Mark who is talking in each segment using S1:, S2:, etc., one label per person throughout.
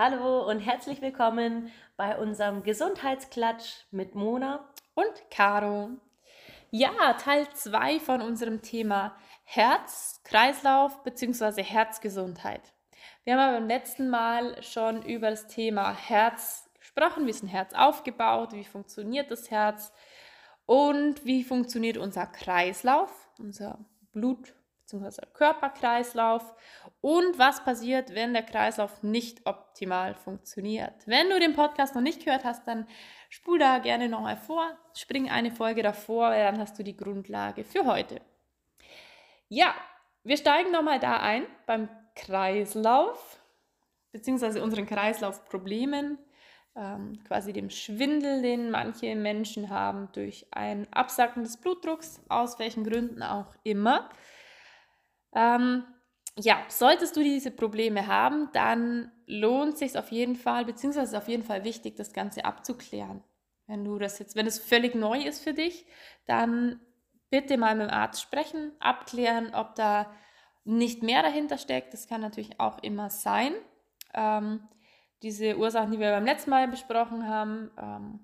S1: Hallo und herzlich willkommen bei unserem Gesundheitsklatsch mit Mona
S2: und Caro. Ja, Teil 2 von unserem Thema Herz, Kreislauf bzw. Herzgesundheit. Wir haben beim letzten Mal schon über das Thema Herz gesprochen, wie ist ein Herz aufgebaut, wie funktioniert das Herz und wie funktioniert unser Kreislauf, unser Blut bzw. Körperkreislauf und was passiert, wenn der Kreislauf nicht optimal funktioniert. Wenn du den Podcast noch nicht gehört hast, dann spul da gerne nochmal vor, spring eine Folge davor, weil dann hast du die Grundlage für heute. Ja, wir steigen nochmal da ein beim Kreislauf bzw. unseren Kreislaufproblemen, ähm, quasi dem Schwindel, den manche Menschen haben durch ein Absacken des Blutdrucks, aus welchen Gründen auch immer. Ähm, ja, solltest du diese Probleme haben, dann lohnt es sich auf jeden Fall, beziehungsweise ist auf jeden Fall wichtig, das Ganze abzuklären. Wenn du das jetzt, wenn es völlig neu ist für dich, dann bitte mal mit dem Arzt sprechen, abklären, ob da nicht mehr dahinter steckt. Das kann natürlich auch immer sein. Ähm, diese Ursachen, die wir beim letzten Mal besprochen haben, ähm,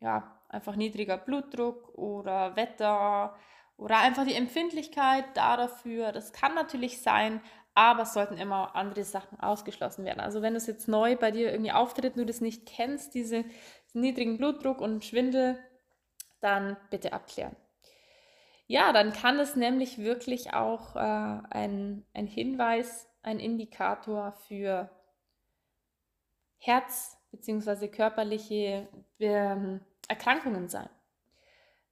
S2: ja, einfach niedriger Blutdruck oder Wetter, oder einfach die Empfindlichkeit da dafür. Das kann natürlich sein, aber es sollten immer andere Sachen ausgeschlossen werden. Also wenn es jetzt neu bei dir irgendwie auftritt du das nicht kennst, diese, diesen niedrigen Blutdruck und Schwindel, dann bitte abklären. Ja, dann kann es nämlich wirklich auch äh, ein, ein Hinweis, ein Indikator für Herz- bzw. körperliche ähm, Erkrankungen sein.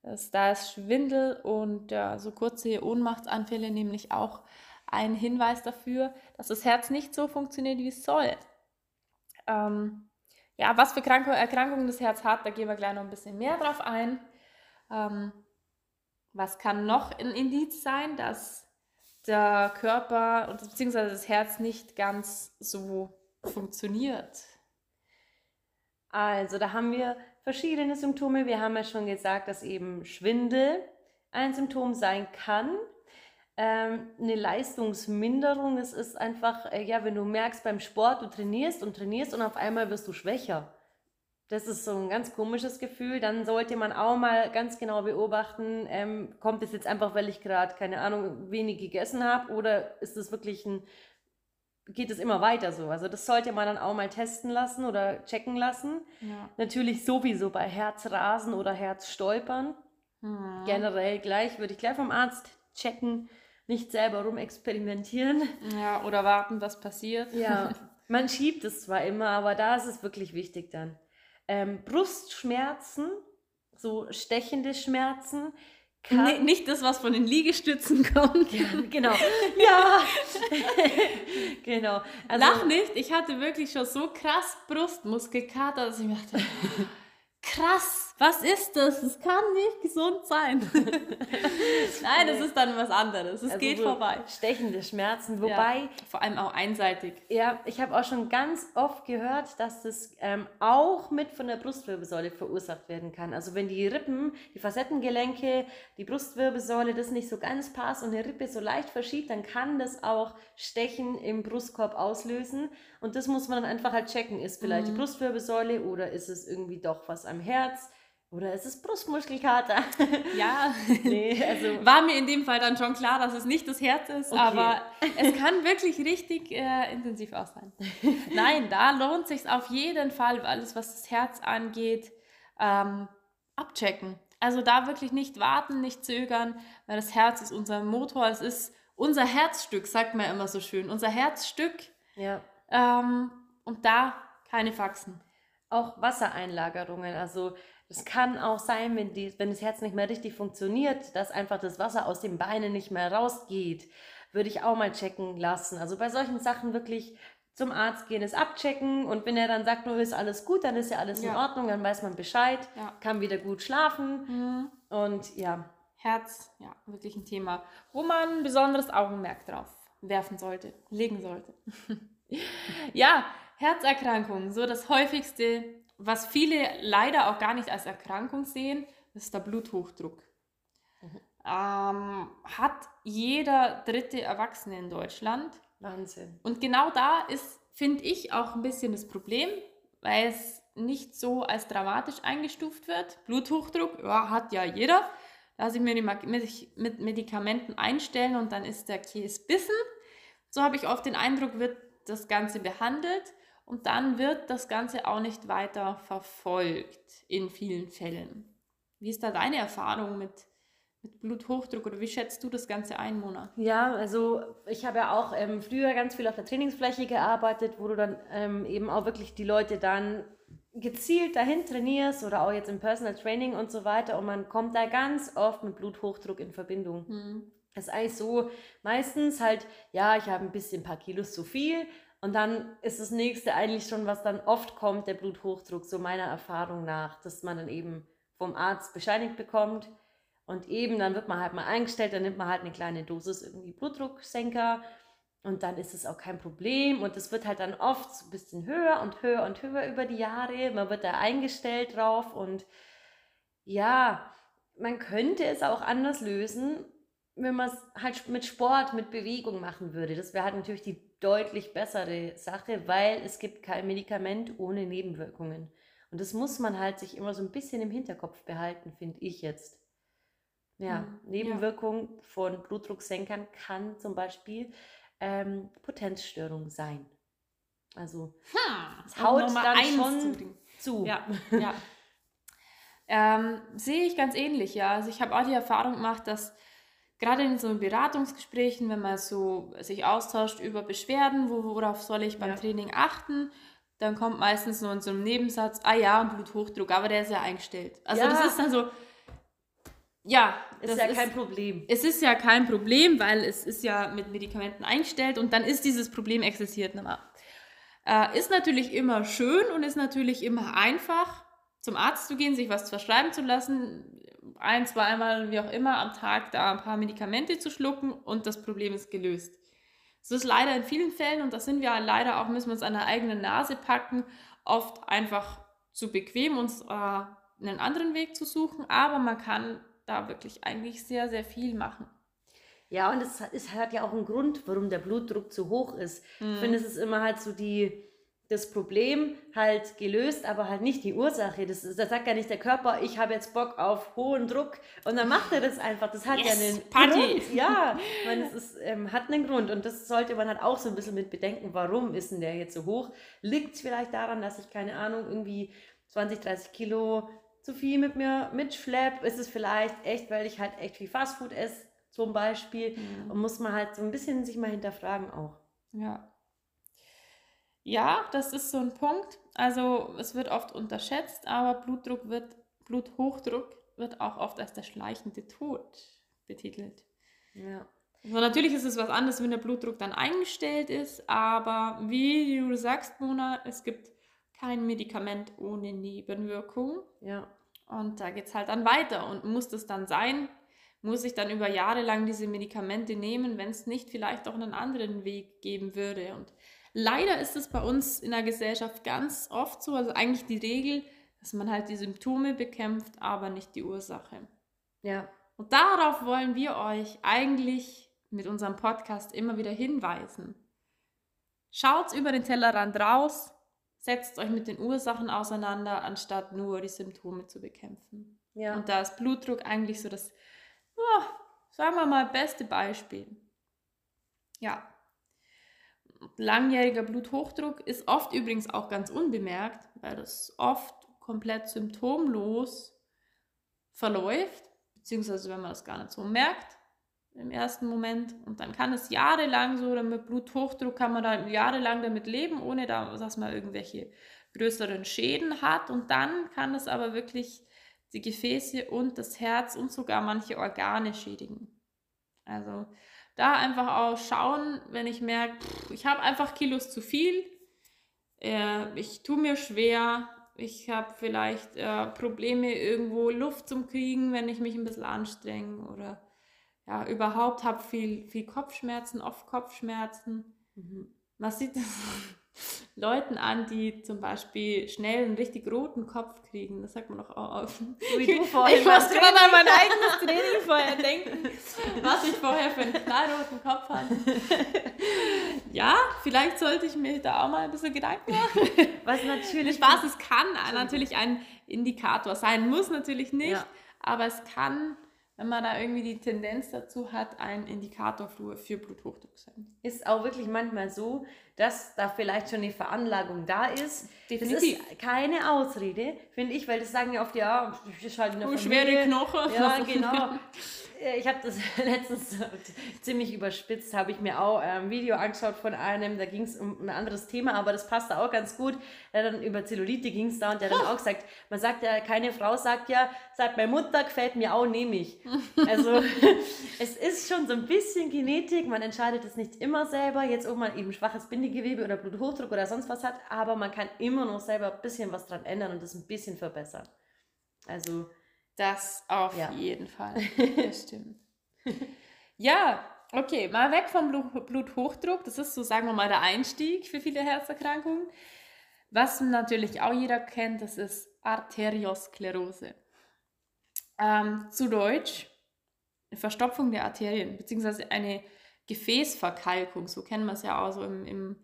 S2: Das, da ist Schwindel und ja, so kurze Ohnmachtsanfälle nämlich auch ein Hinweis dafür, dass das Herz nicht so funktioniert, wie es soll. Ähm, ja, was für Krank Erkrankungen das Herz hat, da gehen wir gleich noch ein bisschen mehr drauf ein. Ähm, was kann noch ein Indiz sein, dass der Körper bzw. das Herz nicht ganz so funktioniert?
S1: Also, da haben wir verschiedene Symptome. Wir haben ja schon gesagt, dass eben Schwindel ein Symptom sein kann. Ähm, eine Leistungsminderung, es ist einfach, äh, ja, wenn du merkst beim Sport, du trainierst und trainierst und auf einmal wirst du schwächer. Das ist so ein ganz komisches Gefühl. Dann sollte man auch mal ganz genau beobachten, ähm, kommt es jetzt einfach, weil ich gerade, keine Ahnung, wenig gegessen habe oder ist es wirklich ein geht es immer weiter so. Also das sollte man dann auch mal testen lassen oder checken lassen. Ja. Natürlich sowieso bei Herzrasen oder Herzstolpern. Mhm. Generell gleich, würde ich gleich vom Arzt checken, nicht selber rumexperimentieren.
S2: Ja, oder warten, was passiert.
S1: Ja, man schiebt es zwar immer, aber da ist es wirklich wichtig dann. Ähm, Brustschmerzen, so stechende Schmerzen,
S2: kann. nicht das, was von den Liegestützen kommt.
S1: Ja, genau. Ja. genau.
S2: Also, Lach nicht. Ich hatte wirklich schon so krass Brustmuskelkater, dass ich mir dachte, krass, was ist das? Das kann nicht gesund sein. Nein, das ist dann was anderes. Es also geht so vorbei.
S1: Stechende Schmerzen, wobei.
S2: Ja, vor allem auch einseitig.
S1: Ja, ich habe auch schon ganz oft gehört, dass das ähm, auch mit von der Brustwirbelsäule verursacht werden kann. Also wenn die Rippen, die Facettengelenke, die Brustwirbelsäule das nicht so ganz passt und die Rippe so leicht verschiebt, dann kann das auch Stechen im Brustkorb auslösen. Und das muss man dann einfach halt checken. Ist vielleicht mhm. die Brustwirbelsäule oder ist es irgendwie doch was am Herz? Oder ist es Brustmuskelkater?
S2: Ja, nee, also war mir in dem Fall dann schon klar, dass es nicht das Herz ist, okay. aber es kann wirklich richtig äh, intensiv auch sein. Nein, da lohnt sich auf jeden Fall, alles was das Herz angeht, ähm, abchecken. Also da wirklich nicht warten, nicht zögern, weil das Herz ist unser Motor, es ist unser Herzstück, sagt man immer so schön, unser Herzstück. Ja. Ähm, und da keine Faxen.
S1: Auch Wassereinlagerungen, also es kann auch sein, wenn, die, wenn das Herz nicht mehr richtig funktioniert, dass einfach das Wasser aus den Beinen nicht mehr rausgeht. Würde ich auch mal checken lassen. Also bei solchen Sachen wirklich zum Arzt gehen, es abchecken und wenn er dann sagt, nur ist alles gut, dann ist ja alles ja. in Ordnung, dann weiß man Bescheid, ja. kann wieder gut schlafen mhm. und ja.
S2: Herz, ja, wirklich ein Thema, wo man ein besonderes Augenmerk drauf werfen sollte, legen sollte. ja, Herzerkrankungen, so das häufigste was viele leider auch gar nicht als Erkrankung sehen, ist der Bluthochdruck. Mhm. Ähm, hat jeder dritte Erwachsene in Deutschland.
S1: Wahnsinn.
S2: Und genau da ist finde ich auch ein bisschen das Problem, weil es nicht so als dramatisch eingestuft wird. Bluthochdruck ja, hat ja jeder. Lasse ich mir die mit Medikamenten einstellen und dann ist der Käse bissen. So habe ich oft den Eindruck, wird das Ganze behandelt und dann wird das Ganze auch nicht weiter verfolgt in vielen Fällen. Wie ist da deine Erfahrung mit, mit Bluthochdruck oder wie schätzt du das Ganze ein, Mona?
S1: Ja, also ich habe ja auch ähm, früher ganz viel auf der Trainingsfläche gearbeitet, wo du dann ähm, eben auch wirklich die Leute dann gezielt dahin trainierst oder auch jetzt im Personal Training und so weiter und man kommt da ganz oft mit Bluthochdruck in Verbindung. Hm. Das ist eigentlich so, meistens halt, ja, ich habe ein bisschen ein paar Kilos zu viel und dann ist das nächste eigentlich schon, was dann oft kommt, der Bluthochdruck, so meiner Erfahrung nach, dass man dann eben vom Arzt bescheinigt bekommt und eben dann wird man halt mal eingestellt, dann nimmt man halt eine kleine Dosis irgendwie Blutdrucksenker und dann ist es auch kein Problem. Und es wird halt dann oft so ein bisschen höher und höher und höher über die Jahre. Man wird da eingestellt drauf. Und ja, man könnte es auch anders lösen, wenn man es halt mit Sport, mit Bewegung machen würde. Das wäre halt natürlich die deutlich bessere Sache, weil es gibt kein Medikament ohne Nebenwirkungen. Und das muss man halt sich immer so ein bisschen im Hinterkopf behalten, finde ich jetzt. Ja, mhm, Nebenwirkung ja. von Blutdrucksenkern kann zum Beispiel ähm, Potenzstörung sein. Also
S2: es haut dann schon zu. zu. Ja, ja. ähm, sehe ich ganz ähnlich, ja. Also ich habe auch die Erfahrung gemacht, dass gerade in so Beratungsgesprächen, wenn man so sich austauscht über Beschwerden, worauf soll ich beim ja. Training achten, dann kommt meistens nur in so einem Nebensatz, ah ja, Bluthochdruck, aber der ist ja eingestellt. Also ja. das ist dann so, ja,
S1: ist ja kein Problem.
S2: Es ist ja kein Problem, weil es ist ja mit Medikamenten eingestellt und dann ist dieses Problem existiert nicht mehr. Äh, ist natürlich immer schön und ist natürlich immer einfach, zum Arzt zu gehen, sich was verschreiben zu lassen, ein, zweimal, wie auch immer, am Tag da ein paar Medikamente zu schlucken und das Problem ist gelöst. Es ist leider in vielen Fällen, und da sind wir leider auch, müssen wir uns an der eigenen Nase packen, oft einfach zu bequem, uns äh, einen anderen Weg zu suchen, aber man kann da wirklich eigentlich sehr, sehr viel machen.
S1: Ja, und es, es hat ja auch einen Grund, warum der Blutdruck zu hoch ist. Mhm. Ich finde, es ist immer halt so die, das Problem halt gelöst, aber halt nicht die Ursache. Das, das sagt ja nicht der Körper, ich habe jetzt Bock auf hohen Druck und dann macht er das einfach. Das hat yes, ja einen Party. Grund. Ja, man, es ist, ähm, hat einen Grund und das sollte man halt auch so ein bisschen mit bedenken, warum ist denn der jetzt so hoch? Liegt es vielleicht daran, dass ich, keine Ahnung, irgendwie 20, 30 Kilo zu viel mit mir mitschlepp, ist es vielleicht echt, weil ich halt echt viel Fastfood esse, zum Beispiel. Mhm. Und muss man halt so ein bisschen sich mal hinterfragen auch.
S2: Ja. Ja, das ist so ein Punkt. Also es wird oft unterschätzt, aber Blutdruck wird, Bluthochdruck wird auch oft als der schleichende Tod betitelt. Ja. Also natürlich ist es was anderes, wenn der Blutdruck dann eingestellt ist, aber wie du sagst, Mona, es gibt kein Medikament ohne Nebenwirkung. Ja. Und da geht es halt dann weiter. Und muss das dann sein? Muss ich dann über Jahre lang diese Medikamente nehmen, wenn es nicht vielleicht auch einen anderen Weg geben würde? Und leider ist es bei uns in der Gesellschaft ganz oft so, also eigentlich die Regel, dass man halt die Symptome bekämpft, aber nicht die Ursache. Ja. Und darauf wollen wir euch eigentlich mit unserem Podcast immer wieder hinweisen. Schaut über den Tellerrand raus, setzt euch mit den Ursachen auseinander, anstatt nur die Symptome zu bekämpfen. Ja. Und da ist Blutdruck eigentlich so das, oh, sagen wir mal, beste Beispiel. Ja. Langjähriger Bluthochdruck ist oft übrigens auch ganz unbemerkt, weil das oft komplett symptomlos verläuft, beziehungsweise wenn man das gar nicht so merkt, im ersten Moment. Und dann kann es jahrelang so, mit Bluthochdruck kann man da jahrelang damit leben, ohne dass man irgendwelche größeren Schäden hat. Und dann kann es aber wirklich die Gefäße und das Herz und sogar manche Organe schädigen. Also da einfach auch schauen, wenn ich merke, ich habe einfach Kilos zu viel, äh, ich tue mir schwer, ich habe vielleicht äh, Probleme irgendwo Luft zum Kriegen, wenn ich mich ein bisschen anstrenge oder ja, überhaupt habe viel, viel Kopfschmerzen, oft Kopfschmerzen. Mhm. Man sieht das Leuten an, die zum Beispiel schnell einen richtig roten Kopf kriegen. Das sagt man doch auch oft. Wie du vorhin. Ich muss gerade an mein eigenes Training vorher denken, was ich vorher für einen knallroten Kopf hatte. Ja, ja, vielleicht sollte ich mir da auch mal ein bisschen Gedanken machen.
S1: Was natürlich.
S2: Spaß, es kann natürlich ein Indikator sein, muss natürlich nicht, ja. aber es kann wenn man da irgendwie die Tendenz dazu hat, ein Indikator für, für Bluthochdruck sein.
S1: Ist auch wirklich manchmal so, dass da vielleicht schon eine Veranlagung da ist. Definitiv. Das ist keine Ausrede, finde ich, weil das sagen ja oft, ja, ich ist halt
S2: oh, Schwere Knochen.
S1: Ja, genau. Äh, ich habe das letztens ziemlich überspitzt, habe ich mir auch ein Video angeschaut von einem, da ging es um ein anderes Thema, aber das passte auch ganz gut. Der dann über Zellulite ging es da und der dann auch gesagt, man sagt ja, keine Frau sagt ja, sagt meine Mutter gefällt mir auch, nehme ich. Also es ist schon so ein bisschen Genetik, man entscheidet es nicht immer selber, jetzt ob man eben schwaches Bindegewebe oder Bluthochdruck oder sonst was hat, aber man kann immer noch selber ein bisschen was dran ändern und das ein bisschen verbessern. Also
S2: das auf ja. jeden Fall. Das stimmt. ja, okay, mal weg vom Bluthochdruck. Das ist so, sagen wir mal, der Einstieg für viele Herzerkrankungen. Was natürlich auch jeder kennt, das ist Arteriosklerose. Ähm, zu Deutsch eine Verstopfung der Arterien, beziehungsweise eine Gefäßverkalkung. So kennen wir es ja auch so im, im,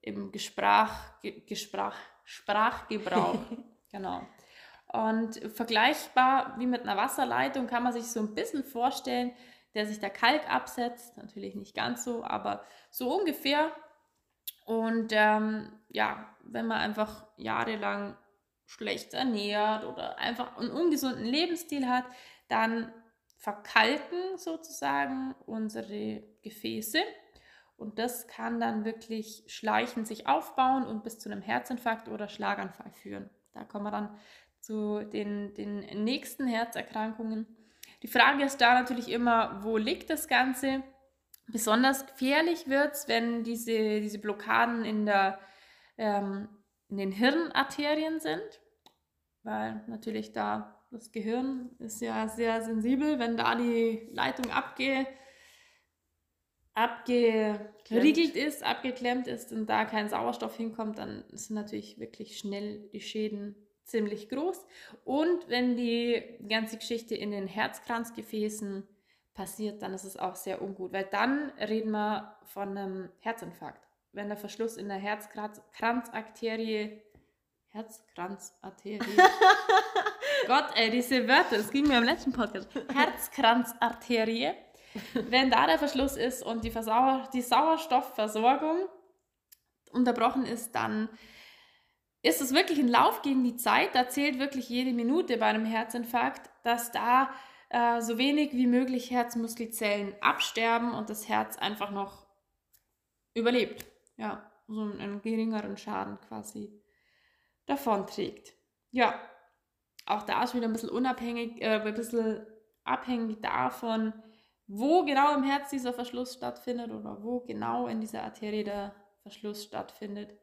S2: im Gesprach, Gesprach, Sprachgebrauch. genau. Und vergleichbar wie mit einer Wasserleitung kann man sich so ein bisschen vorstellen, der sich der Kalk absetzt. Natürlich nicht ganz so, aber so ungefähr. Und ähm, ja, wenn man einfach jahrelang schlecht ernährt oder einfach einen ungesunden Lebensstil hat, dann verkalken sozusagen unsere Gefäße. Und das kann dann wirklich schleichend sich aufbauen und bis zu einem Herzinfarkt oder Schlaganfall führen. Da kommen wir dann zu den, den nächsten Herzerkrankungen. Die Frage ist da natürlich immer, wo liegt das Ganze? Besonders gefährlich wird es, wenn diese, diese Blockaden in, der, ähm, in den Hirnarterien sind, weil natürlich da das Gehirn ist ja sehr sensibel, wenn da die Leitung abge, abgeriegelt ist, abgeklemmt ist und da kein Sauerstoff hinkommt, dann sind natürlich wirklich schnell die Schäden ziemlich groß. Und wenn die ganze Geschichte in den Herzkranzgefäßen passiert, dann ist es auch sehr ungut, weil dann reden wir von einem Herzinfarkt. Wenn der Verschluss in der Herzkranzarterie, Herzkranzarterie, Gott, ey, diese Wörter, das ging mir im letzten Podcast, Herzkranzarterie, wenn da der Verschluss ist und die, Versauer die Sauerstoffversorgung unterbrochen ist, dann ist es wirklich ein Lauf gegen die Zeit. Da zählt wirklich jede Minute bei einem Herzinfarkt, dass da äh, so wenig wie möglich Herzmuskelzellen absterben und das Herz einfach noch überlebt. Ja, so einen geringeren Schaden quasi davon trägt. Ja, auch da ist wieder ein bisschen unabhängig, äh, ein bisschen abhängig davon, wo genau im Herz dieser Verschluss stattfindet oder wo genau in dieser Arterie der Verschluss stattfindet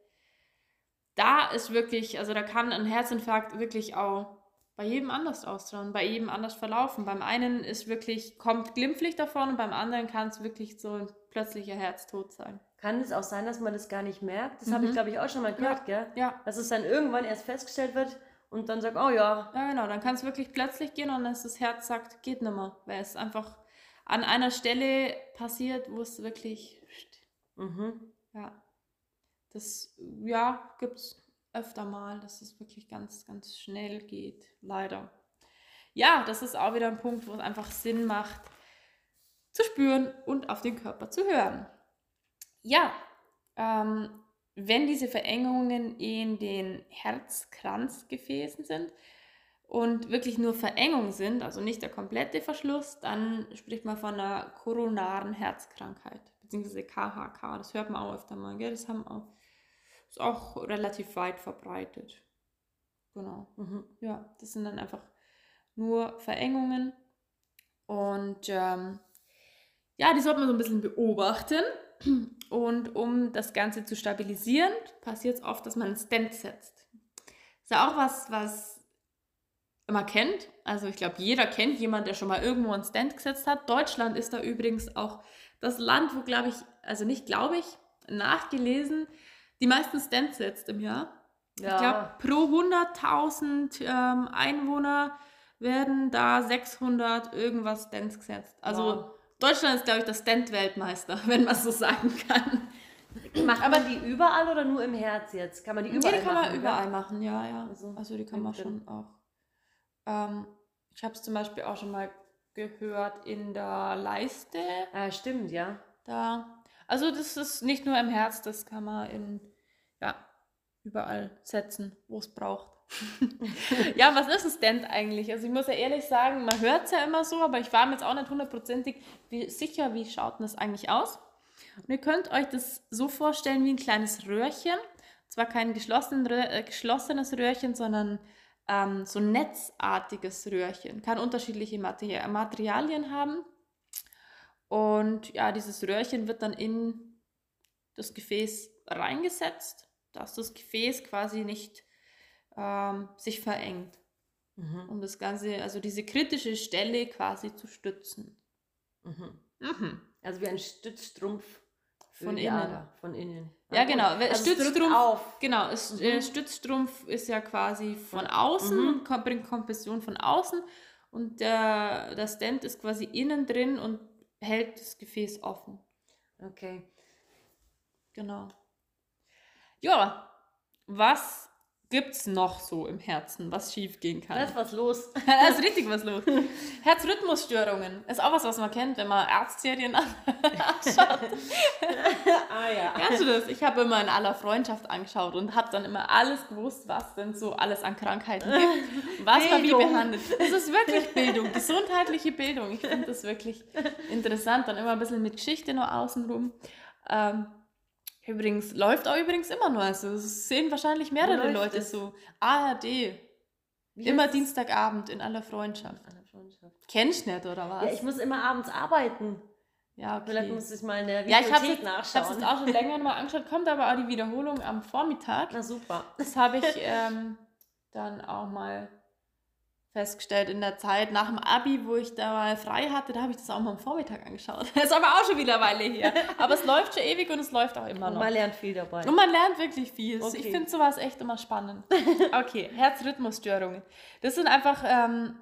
S2: da ist wirklich, also da kann ein Herzinfarkt wirklich auch bei jedem anders ausschauen, bei jedem anders verlaufen. Beim einen ist wirklich, kommt glimpflich davon und beim anderen kann es wirklich so ein plötzlicher Herztod sein.
S1: Kann es auch sein, dass man das gar nicht merkt? Das mhm. habe ich, glaube ich, auch schon mal gehört, ja. gell? Ja. Dass es dann irgendwann erst festgestellt wird und dann sagt, oh ja.
S2: Ja, genau, dann kann es wirklich plötzlich gehen und das Herz sagt, geht nicht mehr, weil es einfach an einer Stelle passiert, wo es wirklich. Mhm. Ja. Das, ja, gibt es öfter mal, dass es wirklich ganz, ganz schnell geht, leider. Ja, das ist auch wieder ein Punkt, wo es einfach Sinn macht, zu spüren und auf den Körper zu hören. Ja, ähm, wenn diese Verengungen in den Herzkranzgefäßen sind und wirklich nur Verengungen sind, also nicht der komplette Verschluss, dann spricht man von einer koronaren Herzkrankheit, beziehungsweise KHK. Das hört man auch öfter mal, gell? Das haben auch ist auch relativ weit verbreitet. Genau. Mhm. Ja, das sind dann einfach nur Verengungen. Und ähm, ja, die sollte man so ein bisschen beobachten. Und um das Ganze zu stabilisieren, passiert es oft, dass man einen Stent setzt. Ist ja auch was, was man kennt. Also ich glaube, jeder kennt jemanden, der schon mal irgendwo einen Stent gesetzt hat. Deutschland ist da übrigens auch das Land, wo, glaube ich, also nicht glaube ich, nachgelesen, die meisten Stents setzt im Jahr. Ja. Ich glaube, pro 100.000 ähm, Einwohner werden da 600 irgendwas Stents gesetzt. Also wow. Deutschland ist, glaube ich, der Stent-Weltmeister, wenn man so sagen kann.
S1: Macht aber die überall oder nur im Herz jetzt? Kann man die überall
S2: Nee, die kann man
S1: machen,
S2: überall machen, ja, ja.
S1: Also,
S2: Also, die kann man schon auch. Ähm, ich habe es zum Beispiel auch schon mal gehört in der Leiste.
S1: Ah, stimmt, ja.
S2: Da. Also das ist nicht nur im Herz, das kann man in, ja, überall setzen, wo es braucht. ja, was ist ein Stand eigentlich? Also ich muss ja ehrlich sagen, man hört es ja immer so, aber ich war mir jetzt auch nicht hundertprozentig sicher, wie schaut denn das eigentlich aus. Und ihr könnt euch das so vorstellen wie ein kleines Röhrchen. Zwar kein geschlossen, äh, geschlossenes Röhrchen, sondern ähm, so ein netzartiges Röhrchen. Kann unterschiedliche Materialien haben. Und ja, dieses Röhrchen wird dann in das Gefäß reingesetzt, dass das Gefäß quasi nicht ähm, sich verengt,
S1: Mhm.
S2: um das Ganze, also diese kritische Stelle quasi zu stützen.
S1: Mhm.
S2: Mhm.
S1: Also wie ein Stützstrumpf
S2: Von
S1: die
S2: innen.
S1: Von innen.
S2: Ja,
S1: gut.
S2: genau.
S1: Also
S2: Stützstrumpf-. Genau,
S1: Mhm.
S2: äh, Stützstrumpf ist ja quasi von außen,
S1: Mhm.
S2: und kom- bringt Kompression von außen und der, der Stand ist quasi innen drin und hält das Gefäß offen.
S1: Okay.
S2: Genau. Ja, was gibt's noch so im Herzen, was schief gehen kann?
S1: Da ist was los.
S2: da ist richtig was los. Herzrhythmusstörungen ist auch was, was man kennt, wenn man Arztserien anschaut.
S1: ah ja.
S2: Kennst du das? Ich habe immer in aller Freundschaft angeschaut und habe dann immer alles gewusst, was denn so alles an Krankheiten gibt. Was man wie behandelt. Es ist wirklich Bildung, gesundheitliche Bildung. Ich finde das wirklich interessant. Dann immer ein bisschen mit Geschichte noch außenrum. Ähm, übrigens, läuft auch übrigens immer noch. Also es sehen wahrscheinlich mehrere Leute
S1: es?
S2: so. ARD.
S1: Wie
S2: immer
S1: es?
S2: Dienstagabend in aller Freundschaft.
S1: An der Freundschaft.
S2: Kennst du nicht, oder was?
S1: Ja, ich muss immer abends arbeiten.
S2: ja, okay.
S1: Vielleicht muss ich mal in der
S2: ja, ich habe
S1: Videothek
S2: es ich
S1: nachschauen.
S2: jetzt auch schon länger mal angeschaut. Kommt aber auch die Wiederholung am Vormittag.
S1: Na super.
S2: Das habe ich ähm, dann auch mal festgestellt in der Zeit nach dem Abi, wo ich da mal frei hatte, da habe ich das auch mal am Vormittag angeschaut. Das ist aber auch schon wieder eine Weile her. Aber es läuft schon ewig und es läuft auch immer
S1: Und
S2: noch.
S1: man lernt viel dabei.
S2: Und man lernt wirklich viel.
S1: Okay.
S2: Ich finde sowas echt immer spannend. Okay, Herzrhythmusstörungen. Das sind einfach, ähm,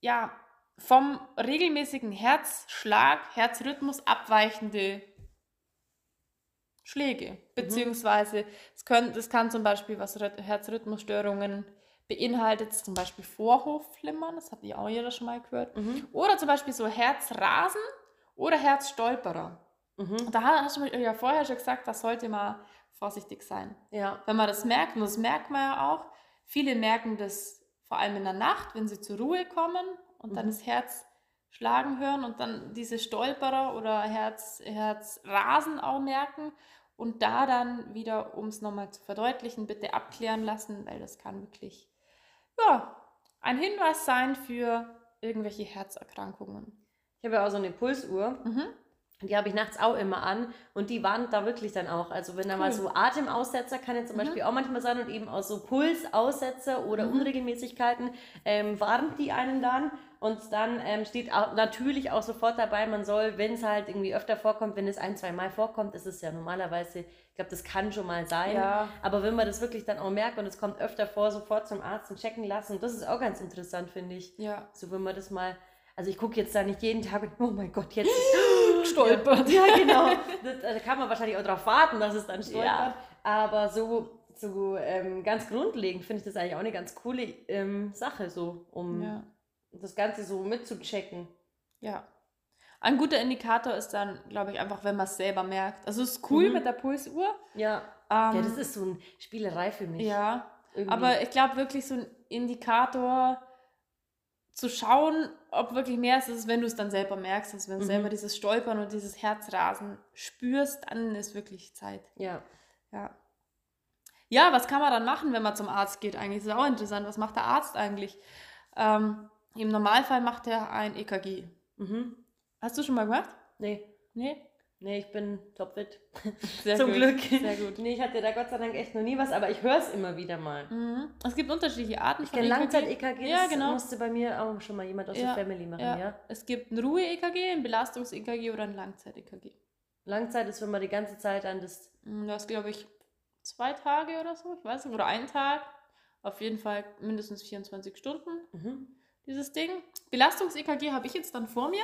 S2: ja, vom regelmäßigen Herzschlag, Herzrhythmus abweichende Schläge. Beziehungsweise, es können, das kann zum Beispiel, was Rhyth- Herzrhythmusstörungen beinhaltet, zum Beispiel Vorhofflimmern, das hat ja auch jeder schon mal gehört.
S1: Mhm.
S2: Oder zum Beispiel so Herzrasen oder Herzstolperer.
S1: Mhm.
S2: Da hast du mir ja vorher schon gesagt, da sollte man vorsichtig sein.
S1: Ja.
S2: Wenn man das merkt, und das merkt man ja auch, viele merken das vor allem in der Nacht, wenn sie zur Ruhe kommen und dann
S1: Mhm.
S2: das Herz schlagen hören und dann diese Stolperer oder Herz, Herzrasen auch merken und da dann wieder, um es nochmal zu verdeutlichen, bitte abklären lassen, weil das kann wirklich ja, ein Hinweis sein für irgendwelche Herzerkrankungen.
S1: Ich habe ja auch so eine Pulsuhr.
S2: Mhm.
S1: Die habe ich nachts auch immer an und die warnt da wirklich dann auch. Also wenn da mal
S2: Cool.
S1: so Atemaussetzer kann ja zum
S2: Mhm.
S1: Beispiel auch manchmal sein und eben auch so Pulsaussetzer oder
S2: Mhm.
S1: Unregelmäßigkeiten ähm, warnt die einen dann und dann ähm, steht auch natürlich auch sofort dabei, man soll, wenn es halt irgendwie öfter vorkommt, wenn es ein, zwei Mal vorkommt, ist es ja normalerweise, ich glaube, das kann schon mal sein.
S2: Ja.
S1: Aber wenn man das wirklich dann auch merkt und es kommt öfter vor, sofort zum Arzt und checken lassen, das ist auch ganz interessant, finde ich.
S2: Ja.
S1: So wenn man das mal, also ich gucke jetzt da nicht jeden Tag und oh mein Gott, jetzt
S2: Stolpert.
S1: ja, genau. Das, da kann man wahrscheinlich auch darauf warten, dass es dann stolpert.
S2: Ja.
S1: Aber so, so ähm, ganz grundlegend finde ich das eigentlich auch eine ganz coole ähm, Sache, so, um
S2: Ja.
S1: das Ganze so mitzuchecken.
S2: Ja. Ein guter Indikator ist dann, glaube ich, einfach, wenn man es selber merkt. Also es ist cool
S1: Mhm.
S2: mit der Pulsuhr.
S1: Ja.
S2: Ähm,
S1: ja, das ist so eine Spielerei für mich.
S2: ja.
S1: irgendwie.
S2: Aber ich glaube wirklich so ein Indikator zu schauen, ob wirklich mehr ist, ist, wenn du es dann selber merkst. Also wenn du
S1: Mhm.
S2: selber dieses Stolpern und dieses Herzrasen spürst, dann ist wirklich Zeit.
S1: ja.
S2: Ja. Ja, was kann man dann machen, wenn man zum Arzt geht? Eigentlich ist es auch interessant. Was macht der Arzt eigentlich? Ähm, Im Normalfall macht er ein EKG.
S1: Mhm.
S2: Hast du schon mal gemacht?
S1: Nee.
S2: Nee?
S1: Nee, ich bin topfit.
S2: Sehr
S1: Zum
S2: gut.
S1: Glück.
S2: Sehr gut.
S1: Nee, ich hatte da Gott sei Dank echt noch nie was, aber ich höre es immer wieder mal.
S2: Mhm. Es gibt unterschiedliche Arten
S1: Ich
S2: von EKG.
S1: Langzeit-EKG,
S2: Ja,
S1: das
S2: genau.
S1: musste bei mir auch schon mal jemand aus
S2: Ja,
S1: der Family machen,
S2: Ja.
S1: ja?
S2: Es gibt ein Ruhe-EKG, ein Belastungs-EKG oder ein Langzeit-EKG.
S1: Langzeit ist, wenn man die ganze Zeit an das
S2: Mm, Das glaube ich zwei Tage oder so, ich weiß nicht, oder einen Tag. Auf jeden Fall mindestens 24 Stunden,
S1: Mhm.
S2: dieses Ding. Belastungs-EKG habe ich jetzt dann vor mir.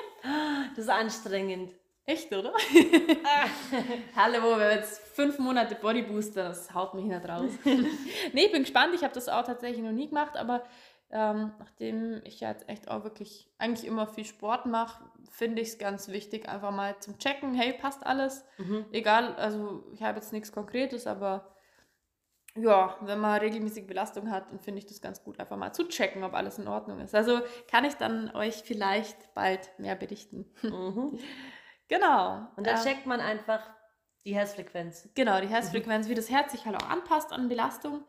S1: Das ist anstrengend.
S2: Echt, oder? Hallo, wir haben jetzt fünf Monate Bodybooster, das haut mich nicht raus. nee, ich bin gespannt, ich habe das auch tatsächlich noch nie gemacht, aber ähm, nachdem ich ja jetzt echt auch wirklich eigentlich immer viel Sport mache, finde ich es ganz wichtig, einfach mal zum Checken, hey, passt alles. Mhm. Egal, also ich habe jetzt nichts Konkretes, aber ja, wenn man regelmäßig Belastung hat, dann finde ich das ganz gut, einfach mal zu checken, ob alles in Ordnung ist. Also kann ich dann euch vielleicht bald mehr berichten. Mhm. genau.
S1: Und da äh, checkt man einfach die Herzfrequenz.
S2: Genau, die Herzfrequenz, mhm. wie das Herz sich halt auch anpasst an Belastung.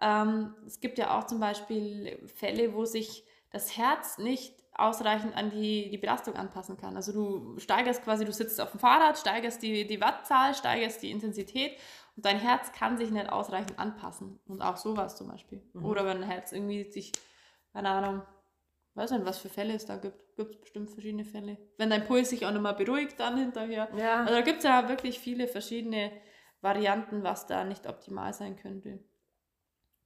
S2: Ähm, es gibt ja auch zum Beispiel Fälle, wo sich das Herz nicht ausreichend an die, die Belastung anpassen kann. Also du steigerst quasi, du sitzt auf dem Fahrrad, steigerst die, die Wattzahl, steigerst die Intensität und dein Herz kann sich nicht ausreichend anpassen. Und auch sowas zum Beispiel. Mhm. Oder wenn ein Herz irgendwie sich, keine Ahnung, weiß nicht, was für Fälle es da gibt. Gibt es bestimmt verschiedene Fälle. Wenn dein Puls sich auch nochmal beruhigt dann hinterher. Ja. Also da gibt es ja wirklich viele verschiedene Varianten, was da nicht optimal sein könnte.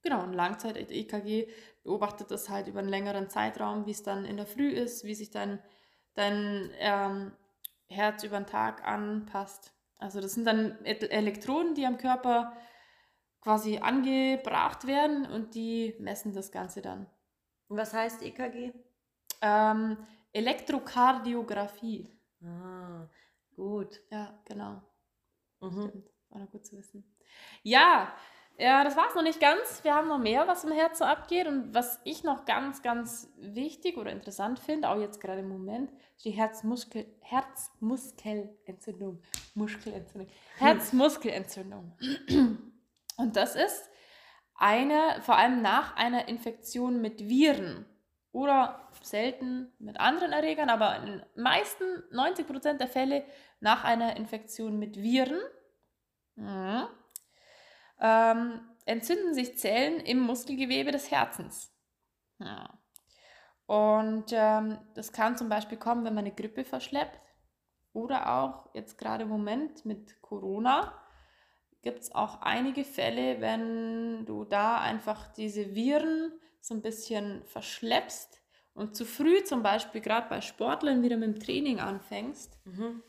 S2: Genau, ein Langzeit-EKG beobachtet das halt über einen längeren Zeitraum, wie es dann in der Früh ist, wie sich dein, dein ähm, Herz über den Tag anpasst. Also das sind dann Elektroden, die am Körper quasi angebracht werden und die messen das Ganze dann.
S1: Was heißt EKG?
S2: Ähm, Elektrokardiographie.
S1: Ah, gut.
S2: Ja, genau. Mhm. Stimmt. War noch gut zu wissen. Ja, ja, das war es noch nicht ganz. Wir haben noch mehr, was im Herzen abgeht. Und was ich noch ganz, ganz wichtig oder interessant finde, auch jetzt gerade im Moment, ist die Herzmuskel Herzmuskelentzündung. Muskelentzündung. Herzmuskelentzündung. Und das ist eine, vor allem nach einer Infektion mit Viren oder selten mit anderen Erregern, aber in den meisten 90% der Fälle nach einer Infektion mit Viren. Mhm ähm, entzünden sich Zellen im Muskelgewebe des Herzens. Ja. Und ähm, das kann zum Beispiel kommen, wenn man eine Grippe verschleppt oder auch jetzt gerade im Moment mit Corona gibt es auch einige Fälle, wenn du da einfach diese Viren so ein bisschen verschleppst und zu früh zum Beispiel gerade bei Sportlern wieder mit dem Training anfängst, mhm.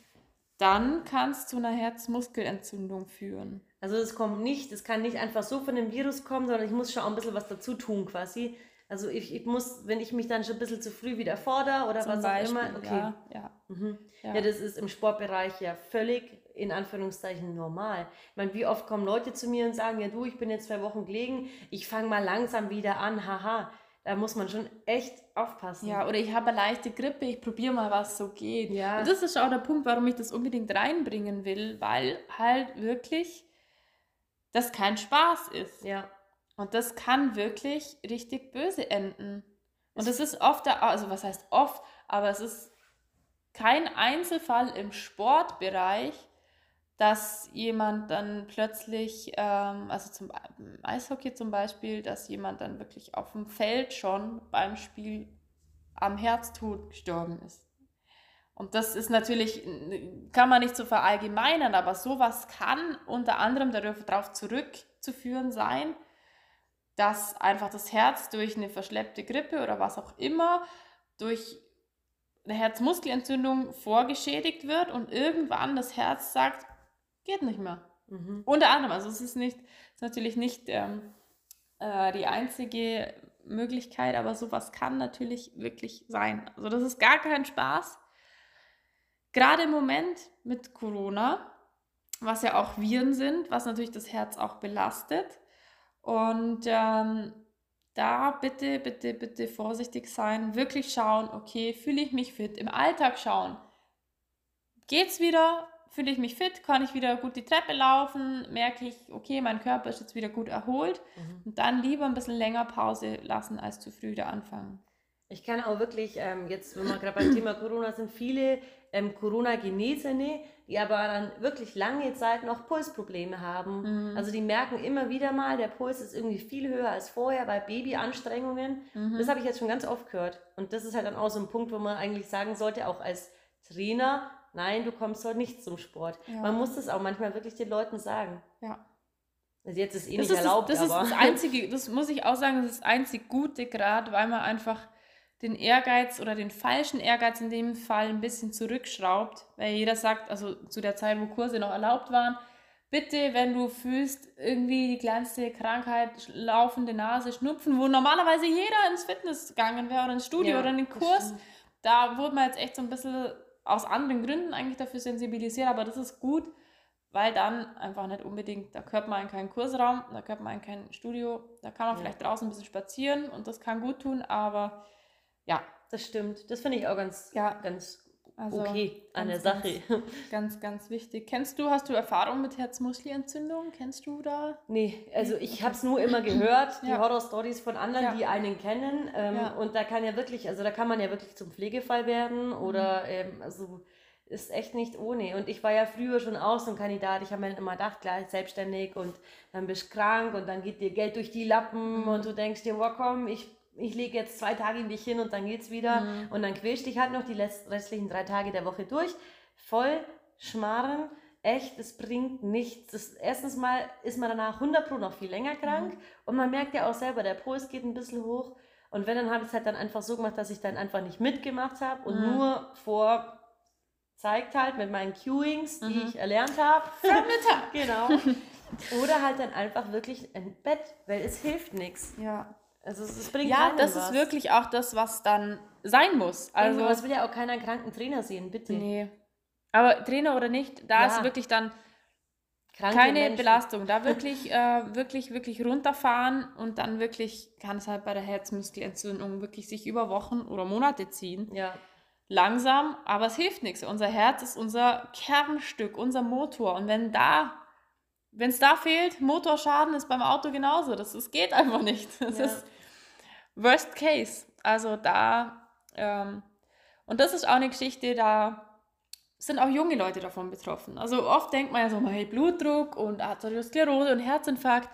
S2: dann kann es zu einer Herzmuskelentzündung führen.
S1: Also es kommt nicht, es kann nicht einfach so von dem Virus kommen, sondern ich muss schon auch ein bisschen was dazu tun quasi. Also ich, ich muss, wenn ich mich dann schon ein bisschen zu früh wieder fordere oder Zum was Beispiel, auch immer. Okay. Ja, ja. Mhm. ja. ja, das ist im Sportbereich ja völlig in Anführungszeichen normal. Ich meine, wie oft kommen Leute zu mir und sagen, ja du, ich bin jetzt zwei Wochen gelegen, ich fange mal langsam wieder an, haha. Da muss man schon echt aufpassen.
S2: Ja, oder ich habe eine leichte Grippe, ich probiere mal, was so geht. Ja. Und das ist auch der Punkt, warum ich das unbedingt reinbringen will, weil halt wirklich das kein Spaß ist.
S1: Ja.
S2: Und das kann wirklich richtig böse enden. Und das ist oft, also was heißt oft, aber es ist kein Einzelfall im Sportbereich, dass jemand dann plötzlich, ähm, also zum Eishockey zum Beispiel, dass jemand dann wirklich auf dem Feld schon beim Spiel am Herztod gestorben ist. Und das ist natürlich, kann man nicht so verallgemeinern, aber sowas kann unter anderem darauf zurückzuführen sein, dass einfach das Herz durch eine verschleppte Grippe oder was auch immer, durch eine Herzmuskelentzündung vorgeschädigt wird und irgendwann das Herz sagt, geht nicht mehr. Mhm. Unter anderem, also es ist nicht, ist natürlich nicht ähm, äh, die einzige Möglichkeit, aber sowas kann natürlich wirklich sein. Also das ist gar kein Spaß. Gerade im Moment mit Corona, was ja auch Viren sind, was natürlich das Herz auch belastet. Und ähm, da bitte, bitte, bitte vorsichtig sein, wirklich schauen, okay, fühle ich mich fit, im Alltag schauen. Geht's wieder? Fühle ich mich fit? Kann ich wieder gut die Treppe laufen? Merke ich, okay, mein Körper ist jetzt wieder gut erholt? Mhm. Und dann lieber ein bisschen länger Pause lassen, als zu früh wieder anfangen.
S1: Ich kann auch wirklich, ähm, jetzt, wenn wir gerade beim Thema Corona sind, viele ähm, Corona-Genesene, die aber dann wirklich lange Zeit noch Pulsprobleme haben. Mhm. Also die merken immer wieder mal, der Puls ist irgendwie viel höher als vorher bei Babyanstrengungen. Mhm. Das habe ich jetzt schon ganz oft gehört. Und das ist halt dann auch so ein Punkt, wo man eigentlich sagen sollte, auch als Trainer, nein, du kommst heute nicht zum Sport. Ja. Man muss das auch manchmal wirklich den Leuten sagen.
S2: Ja.
S1: Also jetzt ist eh das nicht ist erlaubt,
S2: das, das aber. ist das einzige, das muss ich auch sagen, das ist das einzig Gute gerade, weil man einfach den Ehrgeiz oder den falschen Ehrgeiz in dem Fall ein bisschen zurückschraubt, weil jeder sagt, also zu der Zeit, wo Kurse noch erlaubt waren, bitte, wenn du fühlst, irgendwie die kleinste Krankheit, laufende Nase, Schnupfen, wo normalerweise jeder ins Fitness gegangen wäre oder ins Studio
S1: Ja,
S2: oder in den Kurs, da wurde man jetzt echt so ein bisschen aus anderen Gründen eigentlich dafür sensibilisiert, aber das ist gut, weil dann einfach nicht unbedingt, da gehört man in keinen Kursraum, da gehört man in kein Studio, da kann man
S1: Ja.
S2: vielleicht draußen ein bisschen spazieren und das kann gut tun, aber ja,
S1: Das stimmt. Das finde ich auch ganz,
S2: Ja.
S1: ganz
S2: also
S1: okay an der
S2: ganz,
S1: Sache.
S2: Ganz, ganz wichtig. Kennst du, hast du Erfahrung mit Herzmuskelentzündung? Kennst du da?
S1: Nee, also ich habe es nur immer gehört, die
S2: Ja.
S1: Horror-Stories von anderen,
S2: Ja.
S1: die einen kennen. Ähm,
S2: Ja.
S1: Und da kann ja wirklich, also da kann man ja wirklich zum Pflegefall werden oder
S2: Mhm.
S1: ähm, also ist echt nicht ohne. Und ich war ja früher schon auch so ein Kandidat. Ich habe mir immer gedacht, klar, selbstständig und dann bist du krank und dann geht dir Geld durch die Lappen
S2: Mhm.
S1: und du denkst dir, wow, komm, ich, ich lege jetzt zwei Tage in dich hin und dann geht's wieder.
S2: Mhm.
S1: Und dann quälst dich halt noch die restlichen drei Tage der Woche durch. Voll schmarren. Echt, es bringt nichts. Das, erstens mal ist man danach 100 Pro noch viel länger krank und man merkt ja auch selber, der Puls geht ein bisschen hoch. Und wenn, dann habe ich es halt dann einfach so gemacht, dass ich dann einfach nicht mitgemacht habe und
S2: Mhm.
S1: nur vor zeigt halt mit meinen Cueings, die
S2: Mhm.
S1: ich erlernt habe.
S2: Top.
S1: genau. Oder halt dann einfach wirklich ein Bett, weil es hilft nichts.
S2: Ja.
S1: Also es, es bringt
S2: Ja, das
S1: was.
S2: ist wirklich auch das, was dann sein muss.
S1: Also, es will ja auch keiner einen kranken Trainer sehen, bitte.
S2: nee. Aber Trainer oder nicht, da
S1: Ja.
S2: ist wirklich dann
S1: Kranke
S2: keine
S1: Menschen.
S2: Belastung. Da wirklich, äh, wirklich, wirklich runterfahren und dann wirklich kann es halt bei der Herzmuskelentzündung wirklich sich über Wochen oder Monate ziehen.
S1: Ja,
S2: Langsam, aber es hilft nichts. Unser Herz ist unser Kernstück, unser Motor. Und wenn da, wenn es da fehlt, Motorschaden ist beim Auto genauso. Das, das geht einfach nicht. Das
S1: Ja.
S2: ist Worst Case. Also da, ähm, und das ist auch eine Geschichte, da sind auch junge Leute davon betroffen. Also oft denkt man ja so, hey, Blutdruck und Arteriosklerose und Herzinfarkt.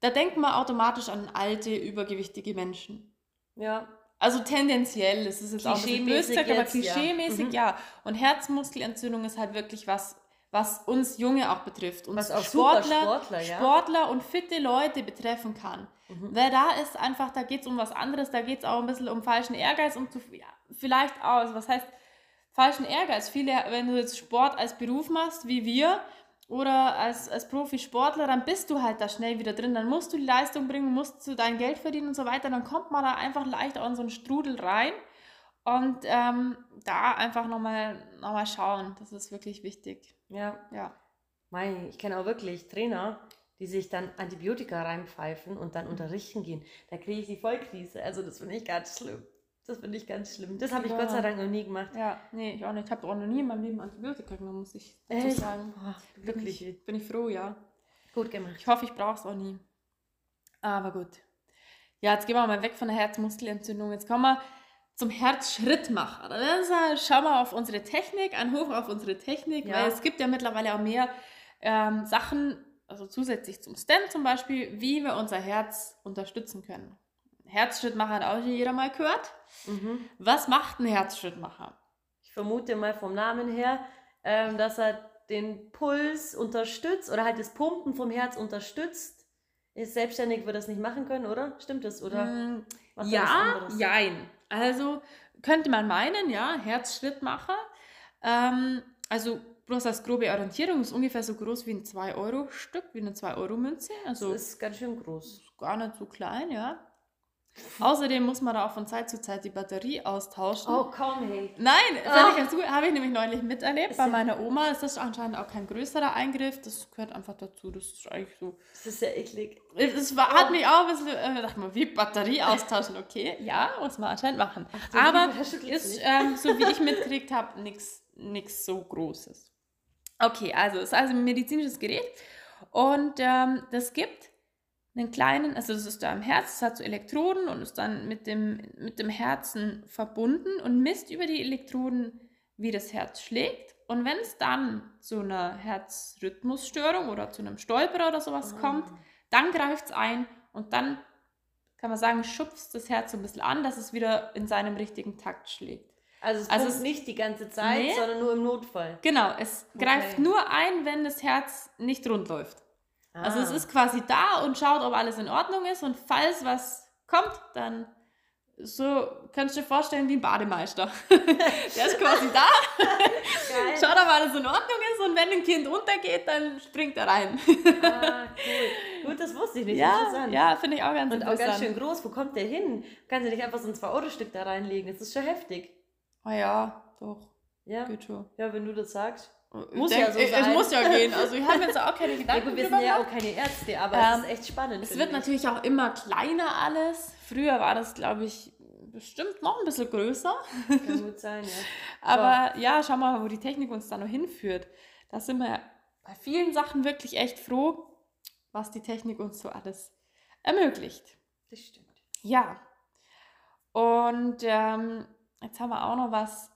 S2: Da denkt man automatisch an alte, übergewichtige Menschen.
S1: ja.
S2: Also tendenziell, es ist jetzt auch ein bisschen
S1: Klischeemäßig
S2: gesagt, aber
S1: jetzt, ja.
S2: klischeemäßig,
S1: Mhm.
S2: ja. Und Herzmuskelentzündung ist halt wirklich was, was uns Junge auch betrifft. Uns
S1: Was auch super
S2: Sportler,
S1: Sportler, ja.
S2: Sportler und fitte Leute betreffen kann.
S1: Mhm.
S2: Weil da ist einfach, da geht es um was anderes, da geht es auch ein bisschen um falschen Ehrgeiz und zu, ja, vielleicht auch, also was heißt falschen Ehrgeiz? Viele, wenn du jetzt Sport als Beruf machst, wie wir, oder als, als Profisportler, dann bist du halt da schnell wieder drin. Dann musst du die Leistung bringen, musst du dein Geld verdienen und so weiter. Dann kommt man da einfach leicht auch in so einen Strudel rein. Und ähm, da einfach nochmal noch mal schauen. Das ist wirklich wichtig.
S1: Ja,
S2: Ja.
S1: Mei, ich kenne auch wirklich Trainer, die sich dann Antibiotika reinpfeifen und
S2: Mhm.
S1: dann unterrichten gehen. Da kriege ich die Vollkrise. Also das finde ich ganz schlimm. Das finde ich ganz schlimm. Das habe ich
S2: Ja.
S1: Gott sei Dank noch nie gemacht.
S2: Ja, nee, ich auch nicht. Ich habe auch noch nie in meinem Leben Antibiotika genommen, muss ich dazu
S1: Echt?
S2: sagen.
S1: Boah,
S2: Bin
S1: wirklich
S2: ich, bin ich froh, ja.
S1: gut gemacht.
S2: Ich hoffe, ich brauche es auch nie. Aber gut. Ja, jetzt gehen wir mal weg von der Herzmuskelentzündung. Jetzt kommen wir zum Herzschrittmacher. Äh, schauen wir auf unsere Technik, ein Hoch auf unsere Technik,
S1: Ja.
S2: weil es gibt ja mittlerweile auch mehr ähm, Sachen, also zusätzlich zum Stent zum Beispiel, wie wir unser Herz unterstützen können. Herzschrittmacher hat auch jeder mal gehört.
S1: Mhm.
S2: Was macht ein Herzschrittmacher?
S1: Ich vermute mal vom Namen her, ähm, dass er den Puls unterstützt oder halt das Pumpen vom Herz unterstützt. Ist selbstständig, wird das nicht machen können, oder? Stimmt das? Oder was
S2: Ja, jein. Also könnte man meinen, ja, Herzschrittmacher. Ähm, also bloß als grobe Orientierung ist ungefähr so groß wie ein 2-Euro-Stück, wie eine 2-Euro-Münze. Also
S1: das ist ganz schön groß.
S2: gar nicht so klein, ja. Außerdem muss man da auch von Zeit zu Zeit die Batterie austauschen.
S1: Oh, komm, hey.
S2: Nein, oh. habe ich nämlich neulich miterlebt.
S1: Ist
S2: Bei
S1: ja-
S2: meiner Oma ist das anscheinend auch kein größerer Eingriff. Das gehört einfach dazu. Das ist eigentlich so.
S1: Das ist ja eklig.
S2: Es war, hat mich auch ein bisschen, äh, dachte mal, wie Batterie austauschen, okay, ja, muss man anscheinend machen.
S1: du
S2: Aber ist, ähm, so wie ich mitgekriegt habe, nichts so Großes. Okay, also es ist also ein medizinisches Gerät und ähm, das gibt einen kleinen, also das ist da im Herz, das hat so Elektroden und ist dann mit dem, mit dem Herzen verbunden und misst über die Elektroden, wie das Herz schlägt. Und wenn es dann zu einer Herzrhythmusstörung oder zu einem Stolperer oder sowas
S1: Ah.
S2: kommt, dann greift es ein und dann kann man sagen, schubst das Herz so ein bisschen an, dass es wieder in seinem richtigen Takt schlägt.
S1: Also es
S2: Also es-
S1: nicht die ganze Zeit,
S2: Nee.
S1: sondern nur im Notfall.
S2: Genau, es
S1: Okay.
S2: greift nur ein, wenn das Herz nicht rund läuft. Also es
S1: Ah.
S2: ist quasi da und schaut, ob alles in Ordnung ist und falls was kommt, dann so kannst du dir vorstellen wie ein Bademeister. der ist quasi da, schaut, ob alles in Ordnung ist und wenn ein Kind untergeht, dann springt er rein.
S1: ah, cool. Gut, das wusste ich nicht.
S2: Ja, interessant. ja finde ich auch ganz
S1: und
S2: interessant.
S1: Und auch ganz schön groß. Wo kommt der hin? Kannst du nicht einfach so ein 2-Euro-Stück da reinlegen? Das ist schon heftig.
S2: Ah oh ja, doch.
S1: Ja. Geht schon. Ja, wenn du das sagst.
S2: Muss denk, ja so sein. Es muss ja gehen. Also ich habe jetzt auch keine Gedanken.
S1: Ja, wir sind ja auch keine Ärzte, aber ähm, es ist echt spannend.
S2: Es wird ich. natürlich auch immer kleiner alles. Früher war das, glaube ich, bestimmt noch ein bisschen größer.
S1: Kann gut sein, ja.
S2: aber ja, schau mal, wo die Technik uns da noch hinführt. Da sind wir bei vielen Sachen wirklich echt froh, was die Technik uns so alles ermöglicht.
S1: Das stimmt.
S2: Ja. Und ähm, jetzt haben wir auch noch was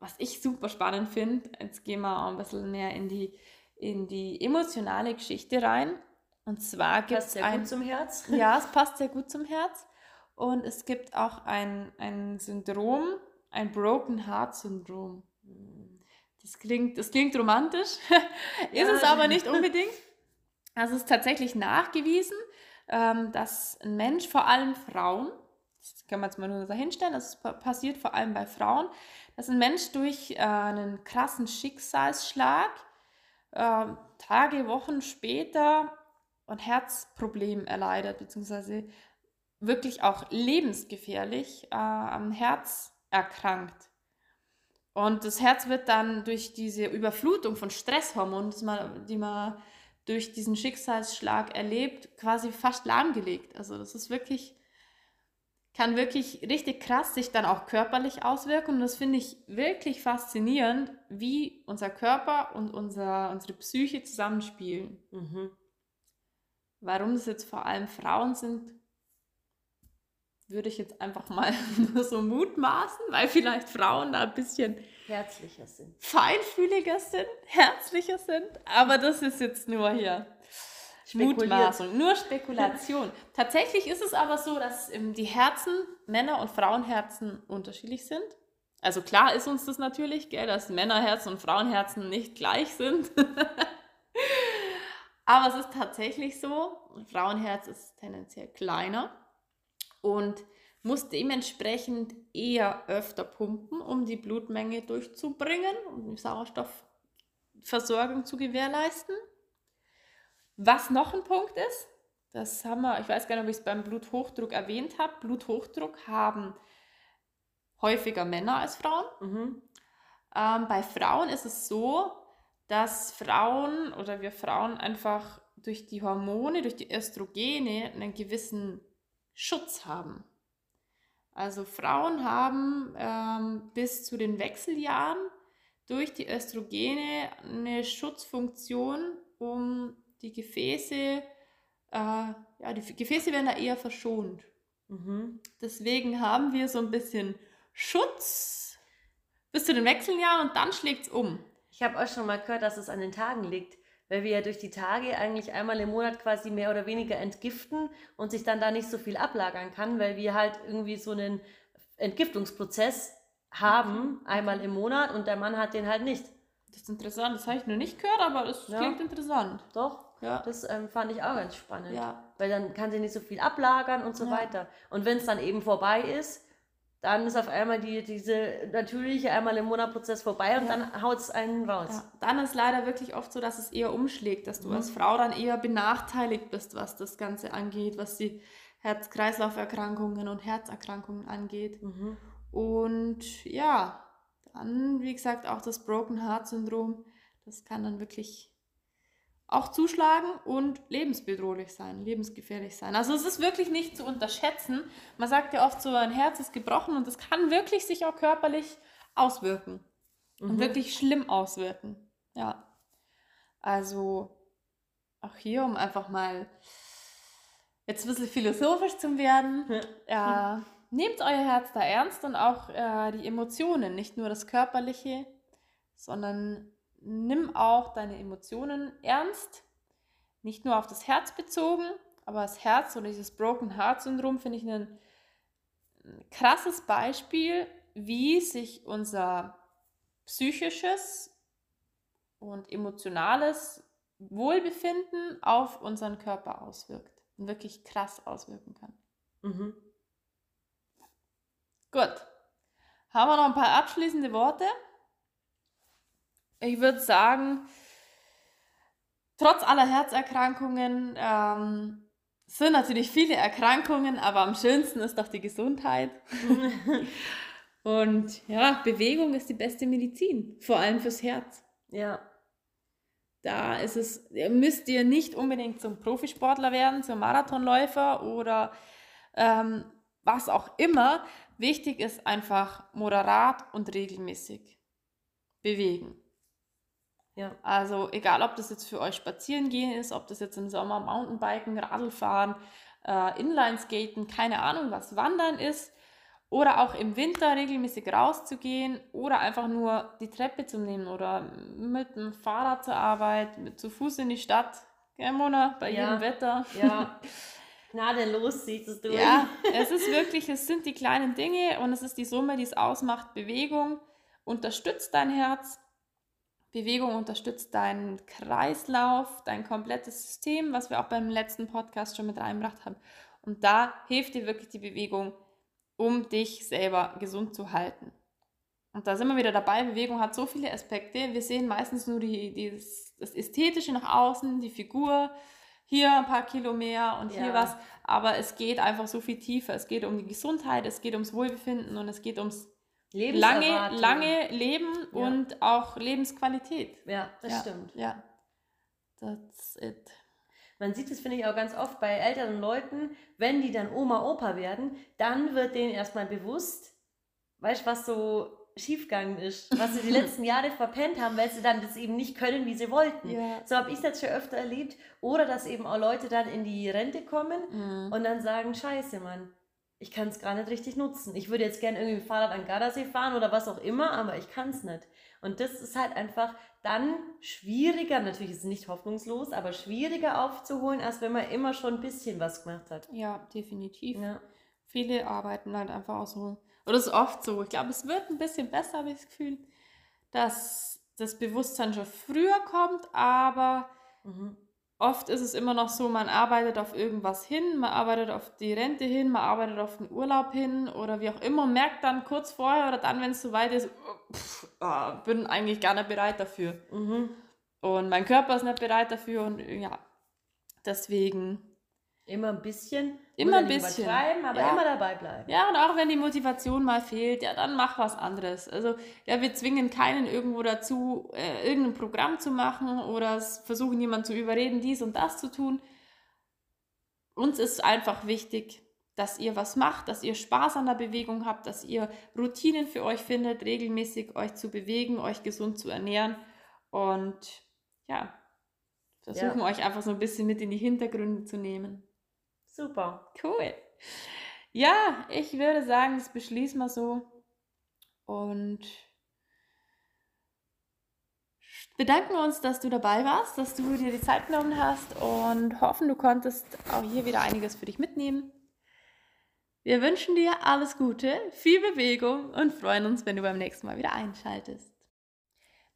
S2: was ich super spannend finde, jetzt gehen wir auch ein bisschen näher in die, in die emotionale Geschichte rein. Und zwar gibt es
S1: ein... gut zum Herz.
S2: Ja, es passt sehr gut zum Herz. Und es gibt auch ein, ein Syndrom, ein Broken Heart Syndrom. Das klingt, das klingt romantisch, ist ja. es aber nicht unbedingt. Also es ist tatsächlich nachgewiesen, ähm, dass ein Mensch, vor allem Frauen, das kann man jetzt mal nur so hinstellen, das passiert vor allem bei Frauen, dass ein Mensch durch äh, einen krassen Schicksalsschlag äh, Tage, Wochen später ein Herzproblem erleidet, beziehungsweise wirklich auch lebensgefährlich äh, am Herz erkrankt. Und das Herz wird dann durch diese Überflutung von Stresshormonen, man, die man durch diesen Schicksalsschlag erlebt, quasi fast lahmgelegt. Also das ist wirklich kann wirklich richtig krass sich dann auch körperlich auswirken. Und das finde ich wirklich faszinierend, wie unser Körper und unser, unsere Psyche zusammenspielen. Mhm. Warum das jetzt vor allem Frauen sind, würde ich jetzt einfach mal nur so mutmaßen, weil vielleicht Frauen da ein bisschen
S1: herzlicher sind,
S2: feinfühliger sind, herzlicher sind. Aber das ist jetzt nur hier Mutmaßung, nur Spekulation. Tatsächlich ist es aber so, dass ähm, die Herzen, Männer- und Frauenherzen unterschiedlich sind. Also klar ist uns das natürlich, gell, dass Männerherzen und Frauenherzen nicht gleich sind. aber es ist tatsächlich so, ein Frauenherz ist tendenziell kleiner und muss dementsprechend eher öfter pumpen, um die Blutmenge durchzubringen, um die Sauerstoffversorgung zu gewährleisten. Was noch ein Punkt ist, das haben wir, ich weiß gar nicht, ob ich es beim Bluthochdruck erwähnt habe. Bluthochdruck haben häufiger Männer als Frauen. Mhm. Ähm, bei Frauen ist es so, dass Frauen oder wir Frauen einfach durch die Hormone, durch die Östrogene einen gewissen Schutz haben. Also Frauen haben ähm, bis zu den Wechseljahren durch die Östrogene eine Schutzfunktion, um die Gefäße, äh, ja, die Gefäße werden da eher verschont. Mhm. Deswegen haben wir so ein bisschen Schutz bis zu den Wechseljahren und dann schlägt es um.
S1: Ich habe auch schon mal gehört, dass es an den Tagen liegt, weil wir ja durch die Tage eigentlich einmal im Monat quasi mehr oder weniger entgiften und sich dann da nicht so viel ablagern kann, weil wir halt irgendwie so einen Entgiftungsprozess haben, einmal im Monat und der Mann hat den halt nicht.
S2: Das ist interessant, das habe ich noch nicht gehört, aber es ja. klingt interessant.
S1: Doch. Ja. Das ähm, fand ich auch ganz spannend. Ja. Weil dann kann sie nicht so viel ablagern und so ja. weiter. Und wenn es dann eben vorbei ist, dann ist auf einmal die, diese natürliche einmal im Monat Prozess vorbei und ja. dann haut es einen raus. Ja.
S2: Dann ist leider wirklich oft so, dass es eher umschlägt, dass du mhm. als Frau dann eher benachteiligt bist, was das Ganze angeht, was die Herz-Kreislauf-Erkrankungen und Herzerkrankungen angeht. Mhm. Und ja, dann, wie gesagt, auch das Broken Heart Syndrom, das kann dann wirklich auch zuschlagen und lebensbedrohlich sein, lebensgefährlich sein. Also es ist wirklich nicht zu unterschätzen. Man sagt ja oft so, ein Herz ist gebrochen und das kann wirklich sich auch körperlich auswirken mhm. und wirklich schlimm auswirken. Ja. Also auch hier, um einfach mal jetzt ein bisschen philosophisch zu werden, ja. nehmt euer Herz da ernst und auch äh, die Emotionen, nicht nur das Körperliche, sondern nimm auch deine Emotionen ernst, nicht nur auf das Herz bezogen, aber das Herz oder dieses Broken Heart Syndrom finde ich ein krasses Beispiel, wie sich unser psychisches und emotionales Wohlbefinden auf unseren Körper auswirkt und wirklich krass auswirken kann. Mhm. Gut. Haben wir noch ein paar abschließende Worte? Ich würde sagen, trotz aller Herzerkrankungen ähm, sind natürlich viele Erkrankungen, aber am schönsten ist doch die Gesundheit. Und ja, Bewegung ist die beste Medizin, vor allem fürs Herz.
S1: Ja.
S2: Da ist es, müsst ihr nicht unbedingt zum Profisportler werden, zum Marathonläufer oder ähm, was auch immer. Wichtig ist einfach moderat und regelmäßig bewegen.
S1: Ja.
S2: Also egal, ob das jetzt für euch spazieren gehen ist, ob das jetzt im Sommer Mountainbiken, Radlfahren, äh, Inlineskaten, keine Ahnung was, Wandern ist oder auch im Winter regelmäßig rauszugehen oder einfach nur die Treppe zu nehmen oder mit dem Fahrrad zur Arbeit, mit, zu Fuß in die Stadt. Gell, Mona, bei
S1: Ja.
S2: jedem Wetter.
S1: Ja. Gnadenlos siehst es durch.
S2: Ja, es ist wirklich, es sind die kleinen Dinge und es ist die Summe, die es ausmacht. Bewegung unterstützt dein Herz, Bewegung unterstützt deinen Kreislauf, dein komplettes System, was wir auch beim letzten Podcast schon mit reingebracht haben. Und da hilft dir wirklich die Bewegung, um dich selber gesund zu halten. Und da sind wir wieder dabei. Bewegung hat so viele Aspekte. Wir sehen meistens nur die, die, das, Ästhetische nach außen, die Figur, hier ein paar Kilo mehr und hier
S1: Ja.
S2: was. Aber es geht einfach so viel tiefer. Es geht um die Gesundheit, es geht ums Wohlbefinden und es geht ums lange, lange Leben
S1: Ja.
S2: und auch Lebensqualität.
S1: Ja, das
S2: ja,
S1: stimmt.
S2: Ja, that's it.
S1: Man sieht es, finde ich, auch ganz oft bei älteren Leuten, wenn die dann Oma, Opa werden, dann wird denen erstmal bewusst, weißt du, was so schiefgegangen ist, was sie die letzten Jahre verpennt haben, weil sie dann das eben nicht können, wie sie wollten.
S2: Ja.
S1: So habe ich jetzt schon öfter erlebt. Oder dass eben auch Leute dann in die Rente kommen
S2: Mhm.
S1: und dann sagen, scheiße, Mann, ich kann es gar nicht richtig nutzen. Ich würde jetzt gerne irgendwie mit dem Fahrrad an Gardasee fahren oder was auch immer, aber ich kann es nicht. Und das ist halt einfach dann schwieriger, natürlich ist es nicht hoffnungslos, aber schwieriger aufzuholen, als wenn man immer schon ein bisschen was gemacht hat.
S2: ja, definitiv.
S1: Ja,
S2: Viele arbeiten halt einfach auch so. Oder es ist oft so. Ich glaube, es wird ein bisschen besser, habe ich das Gefühl, dass das Bewusstsein schon früher kommt, aber
S1: mhm.
S2: Oft ist es immer noch so, man arbeitet auf irgendwas hin, man arbeitet auf die Rente hin, man arbeitet auf den Urlaub hin oder wie auch immer, merkt dann kurz vorher oder dann, wenn es soweit ist, oh, pff, ah, bin eigentlich gar nicht bereit dafür.
S1: Mhm.
S2: Und mein Körper ist nicht bereit dafür und ja, deswegen.
S1: Immer ein bisschen.
S2: Immer
S1: ja
S2: ein bisschen.
S1: Übertreiben, aber
S2: Ja.
S1: immer dabei bleiben.
S2: Ja, und auch wenn die Motivation mal fehlt, ja, dann mach was anderes. Also, ja, wir zwingen keinen irgendwo dazu, äh, irgendein Programm zu machen oder versuchen jemanden zu überreden, dies und das zu tun. Uns ist einfach wichtig, dass ihr was macht, dass ihr Spaß an der Bewegung habt, dass ihr Routinen für euch findet, regelmäßig euch zu bewegen, euch gesund zu ernähren und ja, versuchen euch einfach so ein bisschen mit in die Hintergründe zu nehmen.
S1: Super.
S2: Cool. Ja, ich würde sagen, das beschließen wir so. Und bedanken uns, dass du dabei warst, dass du dir die Zeit genommen hast und hoffen, du konntest auch hier wieder einiges für dich mitnehmen. Wir wünschen dir alles Gute, viel Bewegung und freuen uns, wenn du beim nächsten Mal wieder einschaltest.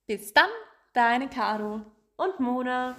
S2: Bis dann, deine Caro.
S1: Und Mona.